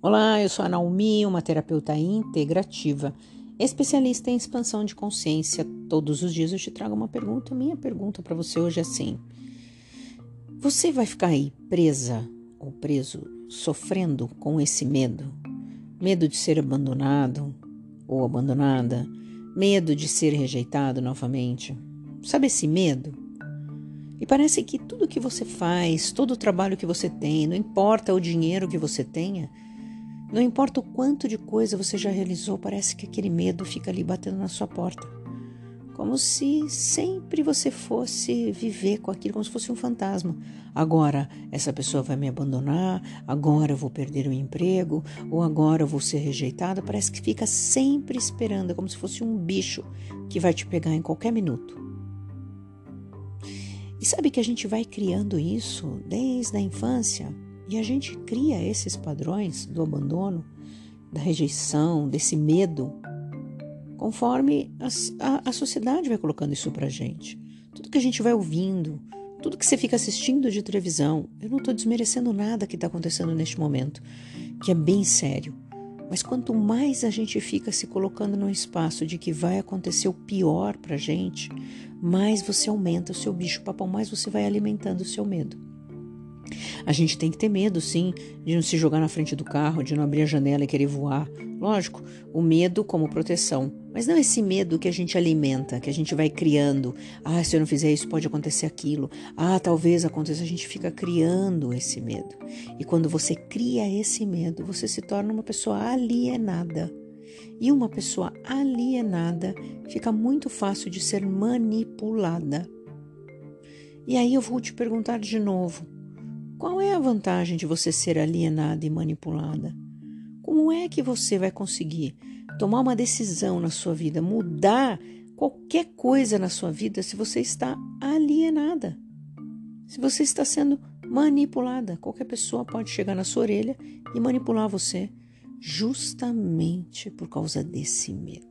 Olá, eu sou a Naomi, uma terapeuta integrativa, especialista em expansão de consciência. Todos os dias eu te trago uma pergunta. Minha pergunta para você hoje é assim: Você vai ficar aí presa ou preso, sofrendo com esse medo? Medo de ser abandonado ou abandonada? Medo de ser rejeitado novamente? Sabe esse medo? E parece que tudo que você faz, todo o trabalho que você tem, não importa o dinheiro que você tenha, não importa o quanto de coisa você já realizou, parece que aquele medo fica ali batendo na sua porta. Como se sempre você fosse viver com aquilo, como se fosse um fantasma. Agora essa pessoa vai me abandonar, agora eu vou perder o emprego, ou agora eu vou ser rejeitada. Parece que fica sempre esperando, como se fosse um bicho que vai te pegar em qualquer minuto. E sabe que a gente vai criando isso desde a infância? E a gente cria esses padrões do abandono, da rejeição, desse medo, conforme a, a, a sociedade vai colocando isso pra gente. Tudo que a gente vai ouvindo, tudo que você fica assistindo de televisão. Eu não estou desmerecendo nada que está acontecendo neste momento, que é bem sério. Mas quanto mais a gente fica se colocando no espaço de que vai acontecer o pior pra gente, mais você aumenta o seu bicho-papão, mais você vai alimentando o seu medo. A gente tem que ter medo, sim, de não se jogar na frente do carro, de não abrir a janela e querer voar. Lógico, o medo como proteção, mas não esse medo que a gente alimenta, que a gente vai criando. Ah, se eu não fizer isso, pode acontecer aquilo. Ah, talvez aconteça. A gente fica criando esse medo. E quando você cria esse medo, você se torna uma pessoa alienada. E uma pessoa alienada fica muito fácil de ser manipulada. E aí eu vou te perguntar de novo: qual é a vantagem de você ser alienada e manipulada? Como é que você vai conseguir tomar uma decisão na sua vida, mudar qualquer coisa na sua vida se você está alienada? Se você está sendo manipulada, qualquer pessoa pode chegar na sua orelha e manipular você justamente por causa desse medo.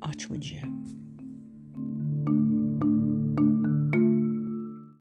Ótimo dia.